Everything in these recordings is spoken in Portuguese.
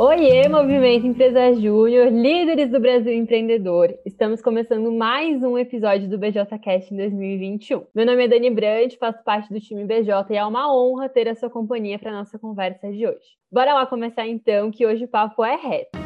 Oiê, Movimento Empresa Júnior, líderes do Brasil empreendedor. Estamos começando mais um episódio do BJCast em 2021. Meu nome é Dani Brandt, faço parte do time BJ e é uma honra ter a sua companhia para nossa conversa de hoje. Bora lá começar então, que hoje o papo é reto.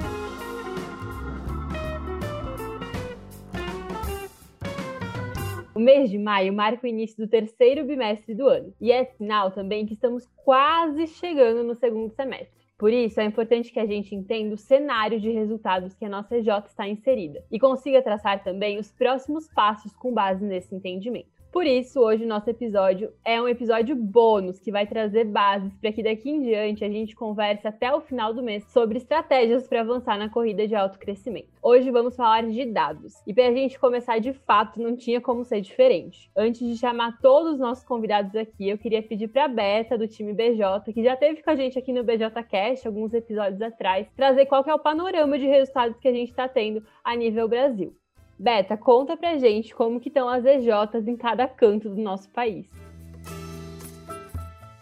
O mês de maio marca o início do terceiro bimestre do ano e é sinal também que estamos quase chegando no segundo semestre. Por isso, é importante que a gente entenda o cenário de resultados que a nossa EJ está inserida e consiga traçar também os próximos passos com base nesse entendimento. Por isso, hoje o nosso episódio é um episódio bônus que vai trazer bases para que daqui em diante a gente converse até o final do mês sobre estratégias para avançar na corrida de alto crescimento. Hoje vamos falar de dados. E para a gente começar de fato, não tinha como ser diferente. Antes de chamar todos os nossos convidados aqui, eu queria pedir para a Beta do time BJ, que já teve com a gente aqui no BJcast alguns episódios atrás, trazer qual é o panorama de resultados que a gente está tendo a nível Brasil. Beta, conta pra gente como que estão as EJs em cada canto do nosso país.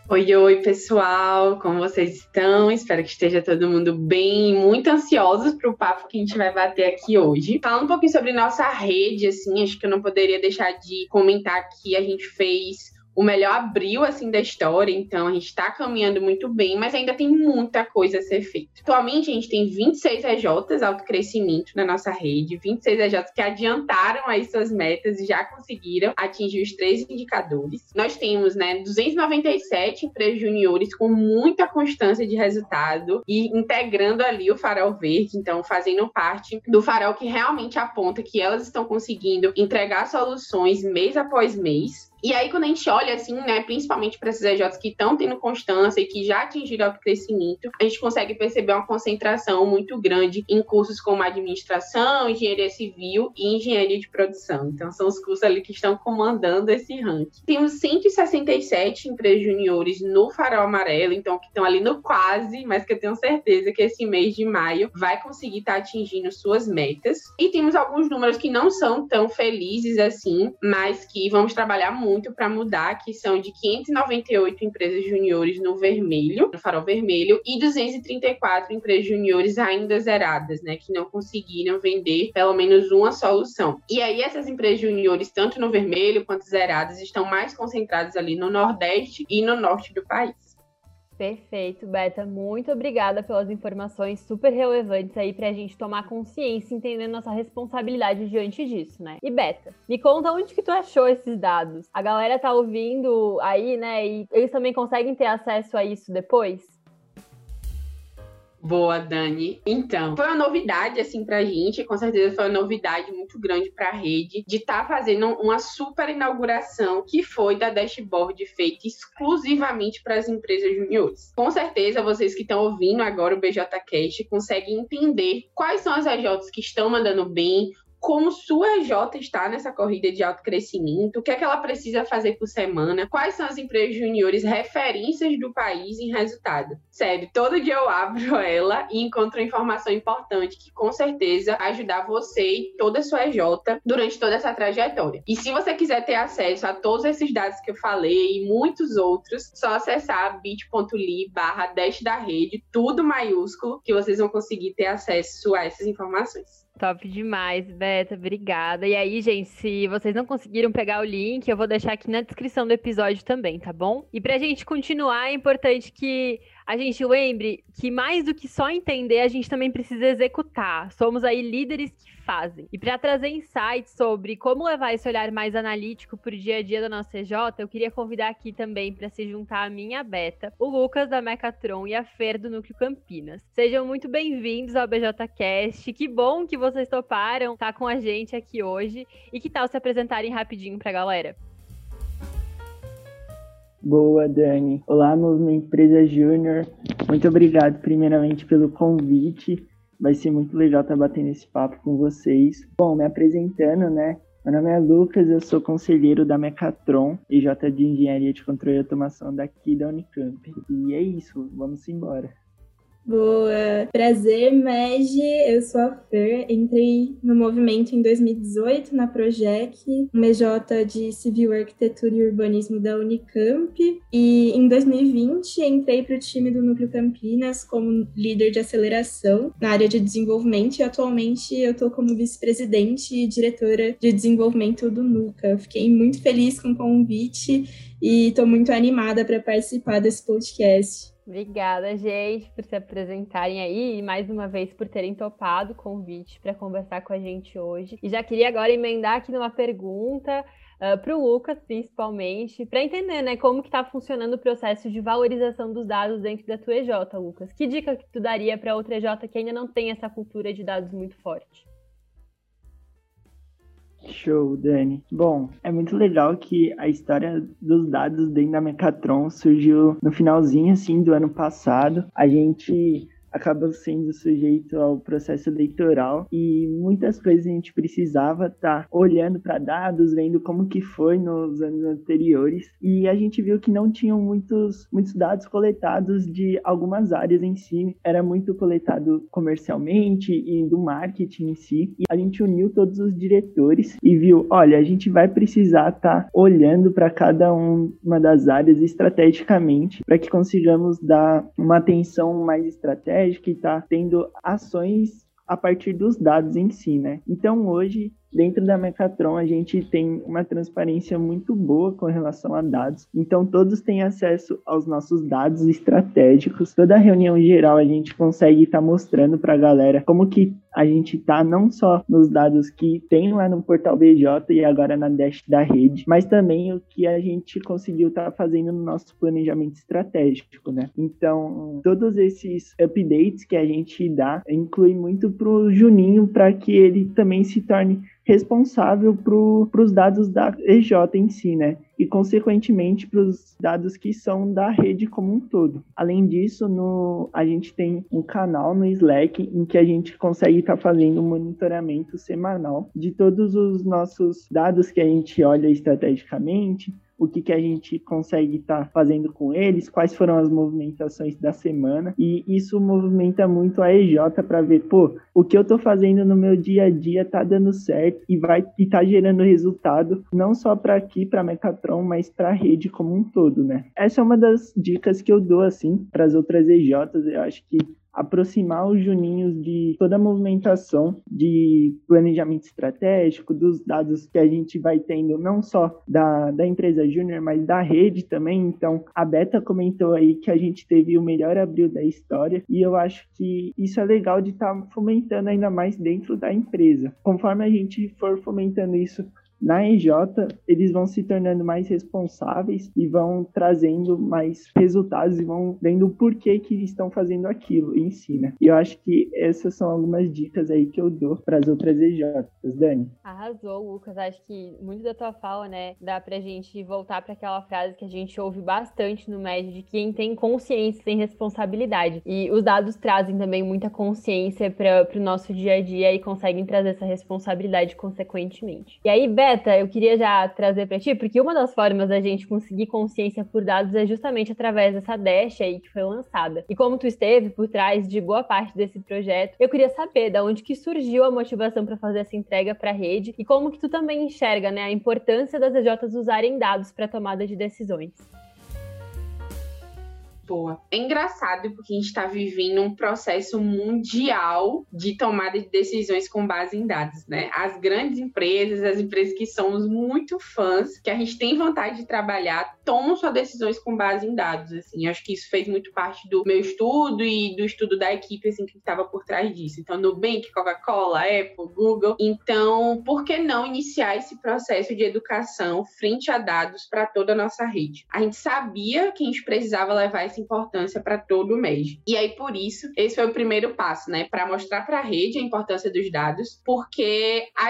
Oi, oi, pessoal, como vocês estão? Espero que esteja todo mundo bem, muito ansiosos para o papo que a gente vai bater aqui hoje. Falando um pouquinho sobre nossa rede, assim, acho que eu não poderia deixar de comentar que a gente fez o melhor abril assim da história, então a gente está caminhando muito bem, mas ainda tem muita coisa a ser feita. Atualmente a gente tem 26 EJs alto crescimento na nossa rede, 26 EJs que adiantaram aí suas metas e já conseguiram atingir os três indicadores. Nós temos, né, 297 empresas juniores com muita constância de resultado e integrando ali o farol verde, então fazendo parte do farol que realmente aponta que elas estão conseguindo entregar soluções mês após mês e aí, quando a gente olha assim, né, principalmente para esses EJs que estão tendo constância e que já atingiram alto crescimento, a gente consegue perceber uma concentração muito grande em cursos como administração, engenharia civil e engenharia de produção. Então, são os cursos ali que estão comandando esse ranking. Temos 167 empresas juniores no farol amarelo, então que estão ali no quase, mas que eu tenho certeza que esse mês de maio vai conseguir estar tá atingindo suas metas. E temos alguns números que não são tão felizes assim, mas que vamos trabalhar muito muito para mudar, que são de 598 empresas juniores no vermelho, no farol vermelho, e 234 empresas juniores ainda zeradas, né, que não conseguiram vender pelo menos uma solução. E aí essas empresas juniores, tanto no vermelho quanto zeradas, estão mais concentradas ali no Nordeste e no Norte do país. Perfeito, Beta. Muito obrigada pelas informações super relevantes aí pra gente tomar consciência e entender nossa responsabilidade diante disso, né? E Beta, me conta onde que tu achou esses dados? A galera tá ouvindo aí, né? E eles também conseguem ter acesso a isso depois? Boa, Dani. Então, foi uma novidade, assim, pra gente, com certeza foi uma novidade muito grande pra rede, de estar tá fazendo uma super inauguração que foi da dashboard feita exclusivamente para as empresas juniores. Com certeza, vocês que estão ouvindo agora o BJCast conseguem entender quais são as AJs que estão mandando bem, como sua EJ está nessa corrida de alto crescimento, o que é que ela precisa fazer por semana, quais são as empresas juniores referências do país em resultado. Sério, todo dia eu abro ela e encontro informação importante que com certeza ajudar você e toda a sua EJ durante toda essa trajetória. E se você quiser ter acesso a todos esses dados que eu falei e muitos outros, só acessar bit.ly barra da rede, tudo maiúsculo, que vocês vão conseguir ter acesso a essas informações. Top demais, Beta, obrigada. E aí, gente, se vocês não conseguiram pegar o link, eu vou deixar aqui na descrição do episódio também, tá bom? E pra gente continuar, é importante que a gente lembre que mais do que só entender, a gente também precisa executar. Somos aí líderes que fazem. E para trazer insights sobre como levar esse olhar mais analítico para o dia a dia da nossa CJ, eu queria convidar aqui também para se juntar a minha beta, o Lucas da Mecatron e a Fer do Núcleo Campinas. Sejam muito bem-vindos ao BJCast. Que bom que vocês toparam estar com a gente aqui hoje. E que tal se apresentarem rapidinho para a galera? Boa, Dani. Olá, Movimento Empresa Júnior. Muito obrigado, primeiramente, pelo convite. Vai ser muito legal estar batendo esse papo com vocês. Bom, me apresentando, né? Meu nome é Lucas, eu sou conselheiro da Mecatron, EJ de Engenharia de Controle e Automação daqui da Unicamp. E é isso, vamos embora. Boa, prazer, Megi. Eu sou a Fer. Entrei no movimento em 2018 na Projec, MJ de Civil Arquitetura e Urbanismo da Unicamp. E em 2020 entrei para o time do Núcleo Campinas como líder de aceleração na área de desenvolvimento e atualmente eu estou como vice-presidente e diretora de desenvolvimento do NUCA. Fiquei muito feliz com o convite e estou muito animada para participar desse podcast. Obrigada, gente, por se apresentarem aí e mais uma vez por terem topado o convite para conversar com a gente hoje. E já queria agora emendar aqui numa pergunta uh, ah, para o Lucas, principalmente, para entender, né, como que está funcionando o processo de valorização dos dados dentro da tua EJ, Lucas. Que dica que tu daria para outra EJ que ainda não tem essa cultura de dados muito forte? Show, Dani. Bom, é muito legal que a história dos dados dentro da Mecatron surgiu no finalzinho assim do ano passado. A gente acaba sendo sujeito ao processo eleitoral e muitas coisas a gente precisava estar tá olhando para dados, vendo como que foi nos anos anteriores. E a gente viu que não tinham muitos, muitos dados coletados de algumas áreas em si, era muito coletado comercialmente e do marketing em si. E a gente uniu todos os diretores e viu, olha, a gente vai precisar estar tá olhando para cada um, uma das áreas estrategicamente para que consigamos dar uma atenção mais estratégica estratégica e está tendo ações a partir dos dados em si, né? Então hoje Dentro da Mecatron, a gente tem uma transparência muito boa com relação a dados. Então, todos têm acesso aos nossos dados estratégicos. Toda reunião geral, a gente consegue estar tá mostrando para a galera como que a gente tá não só nos dados que tem lá no portal BJ e agora na Dash da rede, mas também o que a gente conseguiu estar tá fazendo no nosso planejamento estratégico, né? Então, todos esses updates que a gente dá inclui muito pro Juninho para que ele também se torne responsável para os dados da EJ em si, né? E, consequentemente, para os dados que são da rede como um todo. Além disso, no, a gente tem um canal no Slack em que a gente consegue estar tá fazendo um monitoramento semanal de todos os nossos dados que a gente olha estrategicamente, o que, que a gente consegue estar tá fazendo com eles, quais foram as movimentações da semana, e isso movimenta muito a EJ para ver, pô, o que eu estou fazendo no meu dia a dia está dando certo e vai e tá gerando resultado não só para aqui, para Mecatron, mas para a rede como um todo, né? Essa é uma das dicas que eu dou assim para as outras EJs, eu acho que aproximar os juninhos de toda a movimentação de planejamento estratégico, dos dados que a gente vai tendo, não só da, da empresa júnior, mas da rede também. Então, a Beta comentou aí que a gente teve o melhor abril da história e eu acho que isso é legal de estar tá fomentando ainda mais dentro da empresa. Conforme a gente for fomentando isso na EJ, eles vão se tornando mais responsáveis e vão trazendo mais resultados e vão vendo o porquê que estão fazendo aquilo em si, né? E eu acho que essas são algumas dicas aí que eu dou para as outras EJs, Dani. Arrasou, Lucas. Acho que muito da tua fala, né, dá pra gente voltar para aquela frase que a gente ouve bastante no médio de quem tem consciência tem responsabilidade. E os dados trazem também muita consciência para o nosso dia a dia e conseguem trazer essa responsabilidade consequentemente. E aí, Beth, Beta, eu queria já trazer para ti, porque uma das formas da gente conseguir consciência por dados é justamente através dessa Dash aí que foi lançada. E como tu esteve por trás de boa parte desse projeto, eu queria saber da onde que surgiu a motivação para fazer essa entrega para a rede e como que tu também enxerga, né, a importância das EJs usarem dados para tomada de decisões boa. É engraçado porque a gente está vivendo um processo mundial de tomada de decisões com base em dados, né? As grandes empresas, as empresas que somos muito fãs, que a gente tem vontade de trabalhar, tomam suas decisões com base em dados, assim. Acho que isso fez muito parte do meu estudo e do estudo da equipe, assim, que estava por trás disso. Então, Nubank, Coca-Cola, Apple, Google. Então, por que não iniciar esse processo de educação frente a dados para toda a nossa rede? A gente sabia que a gente precisava levar esse importância para todo mês. E aí, por isso, esse foi o primeiro passo, né? Para mostrar para a rede a importância dos dados, porque a,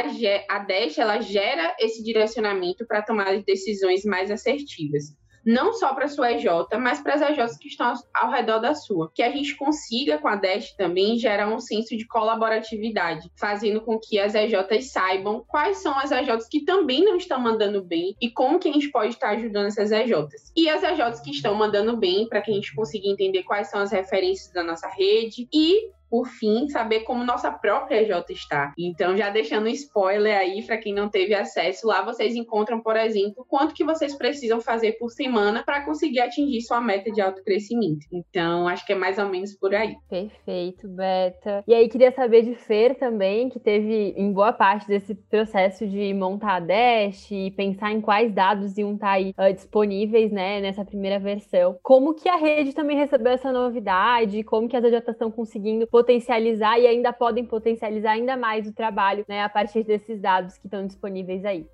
a Dash ela gera esse direcionamento para tomar decisões mais assertivas. Não só para sua EJ, mas para as EJs que estão ao redor da sua. Que a gente consiga com a Dash também gerar um senso de colaboratividade, fazendo com que as EJs saibam quais são as EJs que também não estão mandando bem e como que a gente pode estar ajudando essas EJs. E as EJs que estão mandando bem, para que a gente consiga entender quais são as referências da nossa rede e por fim, saber como nossa própria EJ está. Então, já deixando um spoiler aí para quem não teve acesso, lá vocês encontram, por exemplo, quanto que vocês precisam fazer por semana para conseguir atingir sua meta de autocrescimento. Então, acho que é mais ou menos por aí. Perfeito, Beta. E aí, queria saber de Fer também, que teve em boa parte desse processo de montar a Dash e pensar em quais dados iam estar tá aí uh, disponíveis, né, nessa primeira versão. Como que a rede também recebeu essa novidade? Como que as EJs estão conseguindo potencializar e ainda podem potencializar ainda mais o trabalho, né, a partir desses dados que estão disponíveis aí.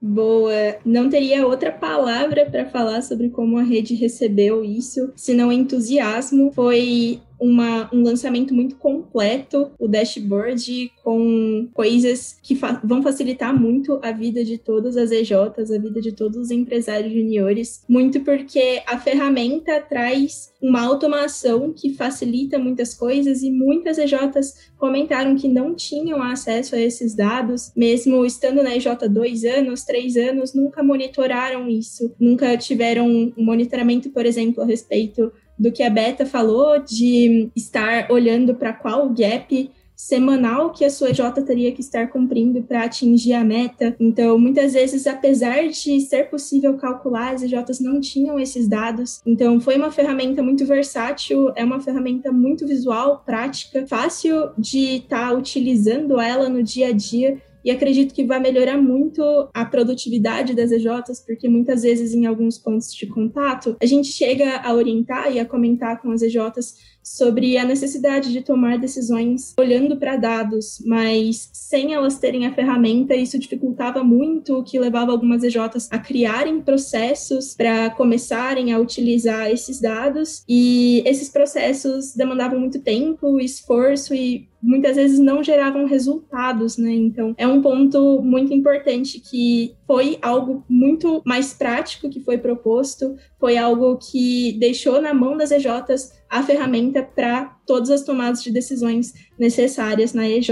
Boa. Não teria outra palavra para falar sobre como a rede recebeu isso, senão entusiasmo. Foi uma, um lançamento muito completo, o dashboard, com coisas que fa vão facilitar muito a vida de todas as EJs, a vida de todos os empresários juniores, muito porque a ferramenta traz uma automação que facilita muitas coisas e muitas EJs comentaram que não tinham acesso a esses dados, mesmo estando na EJ dois anos, três anos, nunca monitoraram isso, nunca tiveram um monitoramento, por exemplo, a respeito do que a Beta falou, de estar olhando para qual gap semanal que a sua J teria que estar cumprindo para atingir a meta. Então, muitas vezes, apesar de ser possível calcular, as EJs não tinham esses dados. Então, foi uma ferramenta muito versátil, é uma ferramenta muito visual, prática, fácil de estar tá utilizando ela no dia a dia e acredito que vai melhorar muito a produtividade das EJs, porque muitas vezes em alguns pontos de contato, a gente chega a orientar e a comentar com as EJs sobre a necessidade de tomar decisões olhando para dados, mas sem elas terem a ferramenta, isso dificultava muito, o que levava algumas EJs a criarem processos para começarem a utilizar esses dados, e esses processos demandavam muito tempo, esforço e muitas vezes não geravam resultados, né? Então, é um ponto muito importante que foi algo muito mais prático que foi proposto, foi algo que deixou na mão das EJs a ferramenta para todas as tomadas de decisões necessárias na EJ.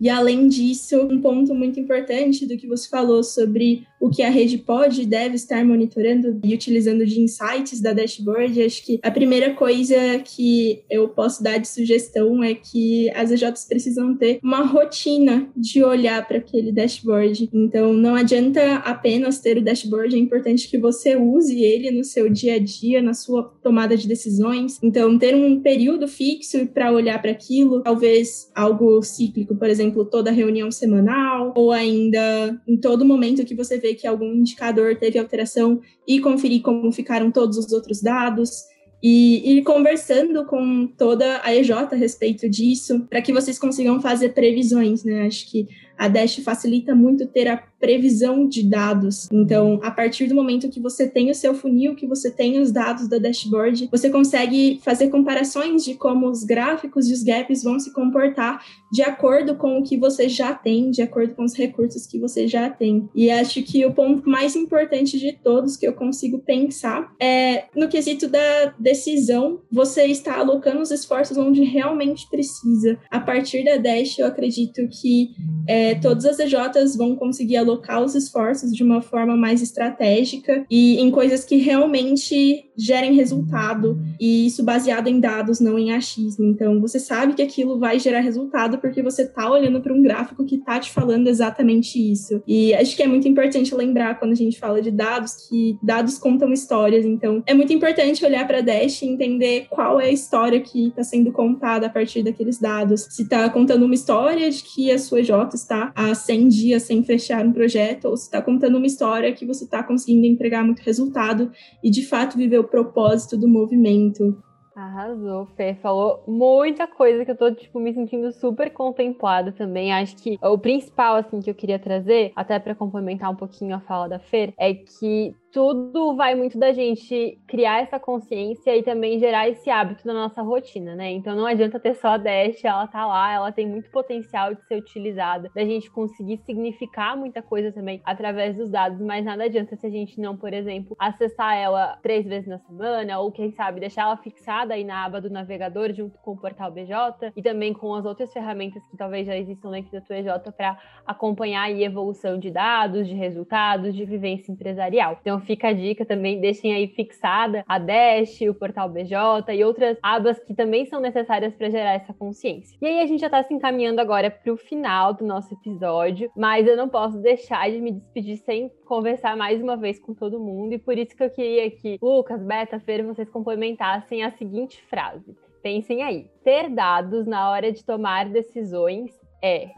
E além disso, um ponto muito importante do que você falou sobre o que a rede pode e deve estar monitorando e utilizando de insights da dashboard, acho que a primeira coisa que eu posso dar de sugestão é que as EJs precisam ter uma rotina de olhar para aquele dashboard. Então, não adianta apenas ter o dashboard, é importante que você use ele no seu dia a dia, na sua tomada de decisões. Então, ter um período fixo para olhar para aquilo, talvez algo cíclico, por exemplo, toda reunião semanal, ou ainda em todo momento que você vê que algum indicador teve alteração e conferir como ficaram todos os outros dados e ir conversando com toda a EJ a respeito disso, para que vocês consigam fazer previsões, né? Acho que a Dash facilita muito ter a previsão de dados. Então, a partir do momento que você tem o seu funil, que você tem os dados da dashboard, você consegue fazer comparações de como os gráficos e os gaps vão se comportar de acordo com o que você já tem, de acordo com os recursos que você já tem. E acho que o ponto mais importante de todos que eu consigo pensar é no quesito da decisão, você está alocando os esforços onde realmente precisa. A partir da Dash, eu acredito que é, todas as EJs vão conseguir alocar os esforços de uma forma mais estratégica e em coisas que realmente gerem resultado, e isso baseado em dados, não em achismo. Então, você sabe que aquilo vai gerar resultado porque você está olhando para um gráfico que está te falando exatamente isso. E acho que é muito importante lembrar quando a gente fala de dados que dados contam histórias. Então, é muito importante olhar para Dash e entender qual é a história que está sendo contada a partir daqueles dados. Se está contando uma história de que a sua J está há 100 dias sem fechar um projeto, ou se está contando uma história que você está conseguindo entregar muito resultado e de fato viver o propósito do movimento. Arrasou, Fê. Falou muita coisa que eu tô, tipo, me sentindo super contemplada também. Acho que o principal, assim, que eu queria trazer, até para complementar um pouquinho a fala da Fer, é que tudo vai muito da gente criar essa consciência e também gerar esse hábito na nossa rotina, né? Então não adianta ter só a Dash, ela tá lá, ela tem muito potencial de ser utilizada, da gente conseguir significar muita coisa também através dos dados, mas nada adianta se a gente não, por exemplo, acessar ela três vezes na semana, ou quem sabe deixar ela fixada aí na aba do navegador junto com o portal BJ e também com as outras ferramentas que talvez já existam dentro da tua EJ para acompanhar a evolução de dados, de resultados, de vivência empresarial. Então fica a dica também, deixem aí fixada a Dash, o portal BJ e outras abas que também são necessárias para gerar essa consciência. E aí a gente já está se encaminhando agora para o final do nosso episódio, mas eu não posso deixar de me despedir sem conversar mais uma vez com todo mundo e por isso que eu queria que Lucas, Beta, Fer, vocês complementassem a seguinte frase. Pensem aí. Ter dados na hora de tomar decisões é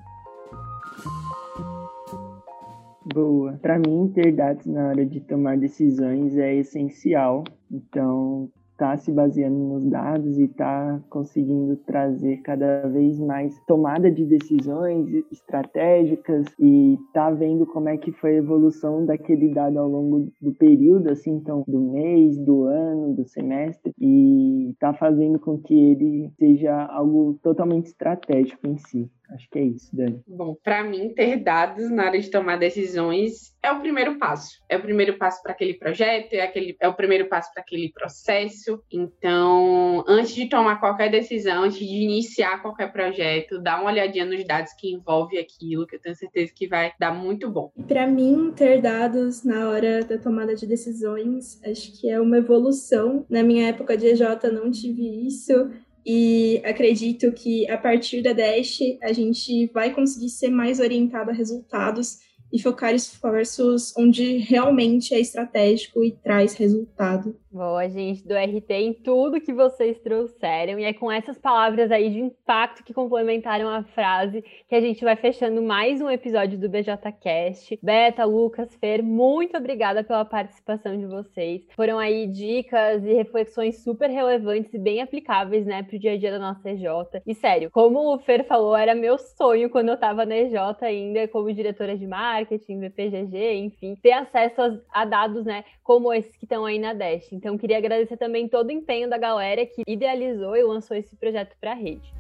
Boa. Para mim, ter dados na hora de tomar decisões é essencial. Então, tá se baseando nos dados e tá conseguindo trazer cada vez mais tomada de decisões estratégicas e tá vendo como é que foi a evolução daquele dado ao longo do período, assim, então, do mês, do ano, do semestre e tá fazendo com que ele seja algo totalmente estratégico em si. Acho que é isso, Dani. Bom, para mim, ter dados na hora de tomar decisões é o primeiro passo. É o primeiro passo para aquele projeto, é, aquele, é o primeiro passo para aquele processo. Então, antes de tomar qualquer decisão, antes de iniciar qualquer projeto, dá uma olhadinha nos dados que envolve aquilo, que eu tenho certeza que vai dar muito bom. Para mim, ter dados na hora da tomada de decisões, acho que é uma evolução. Na minha época de EJ, não tive isso. E acredito que a partir da Dash a gente vai conseguir ser mais orientado a resultados e focar esforços onde realmente é estratégico e traz resultado. Boa, gente, do RT em tudo que vocês trouxeram. E é com essas palavras aí de impacto que complementaram a frase que a gente vai fechando mais um episódio do BJCast. Beta, Lucas, Fer, muito obrigada pela participação de vocês. Foram aí dicas e reflexões super relevantes e bem aplicáveis, né, pro dia a dia da nossa EJ. E sério, como o Fer falou, era meu sonho quando eu tava na EJ ainda, como diretora de marketing VPGG, enfim, ter acesso a, dados, né, como esses que estão aí na Dash. Então, queria agradecer também todo o empenho da galera que idealizou e lançou esse projeto para a rede.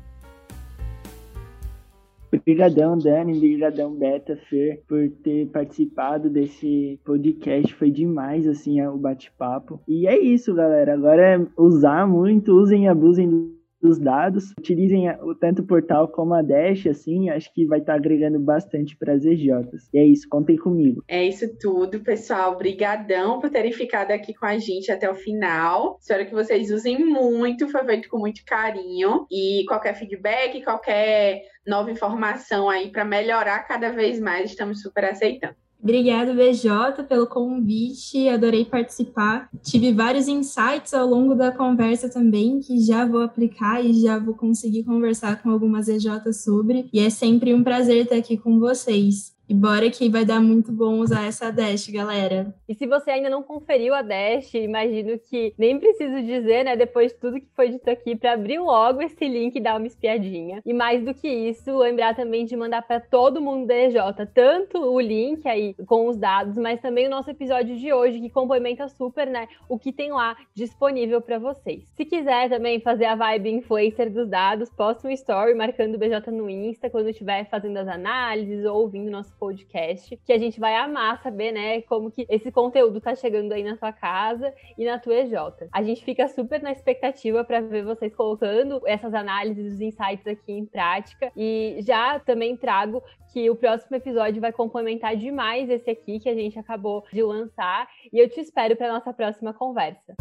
Obrigadão, Dani, obrigadão, Beta, Fer, por ter participado desse podcast. Foi demais, assim, o bate-papo. E é isso, galera. Agora é usar muito, usem e abusem dos dados, utilizem tanto o portal como a Dash, assim, acho que vai estar tá agregando bastante para as EJs. E é isso, contem comigo. É isso tudo, pessoal. Obrigadão por terem ficado aqui com a gente até o final. Espero que vocês usem muito, foi feito com muito carinho. E qualquer feedback, qualquer nova informação aí para melhorar cada vez mais, estamos super aceitando. Obrigada, BJ, pelo convite. Adorei participar. Tive vários insights ao longo da conversa também, que já vou aplicar e já vou conseguir conversar com algumas EJs sobre. E é sempre um prazer estar aqui com vocês. E bora que vai dar muito bom usar essa Dash, galera. E se você ainda não conferiu a Dash, imagino que nem preciso dizer, né, depois de tudo que foi dito aqui, para abrir logo esse link e dar uma espiadinha. E mais do que isso, lembrar também de mandar para todo mundo da EJ, tanto o link aí com os dados, mas também o nosso episódio de hoje, que complementa super, né, o que tem lá disponível para vocês. Se quiser também fazer a vibe influencer dos dados, posta um story marcando o BJ no Insta quando estiver fazendo as análises ou ouvindo nosso podcast, que a gente vai amar saber, né, como que esse conteúdo tá chegando aí na sua casa e na tua EJ. A gente fica super na expectativa para ver vocês colocando essas análises, os insights aqui em prática e já também trago que o próximo episódio vai complementar demais esse aqui que a gente acabou de lançar e eu te espero para nossa próxima conversa.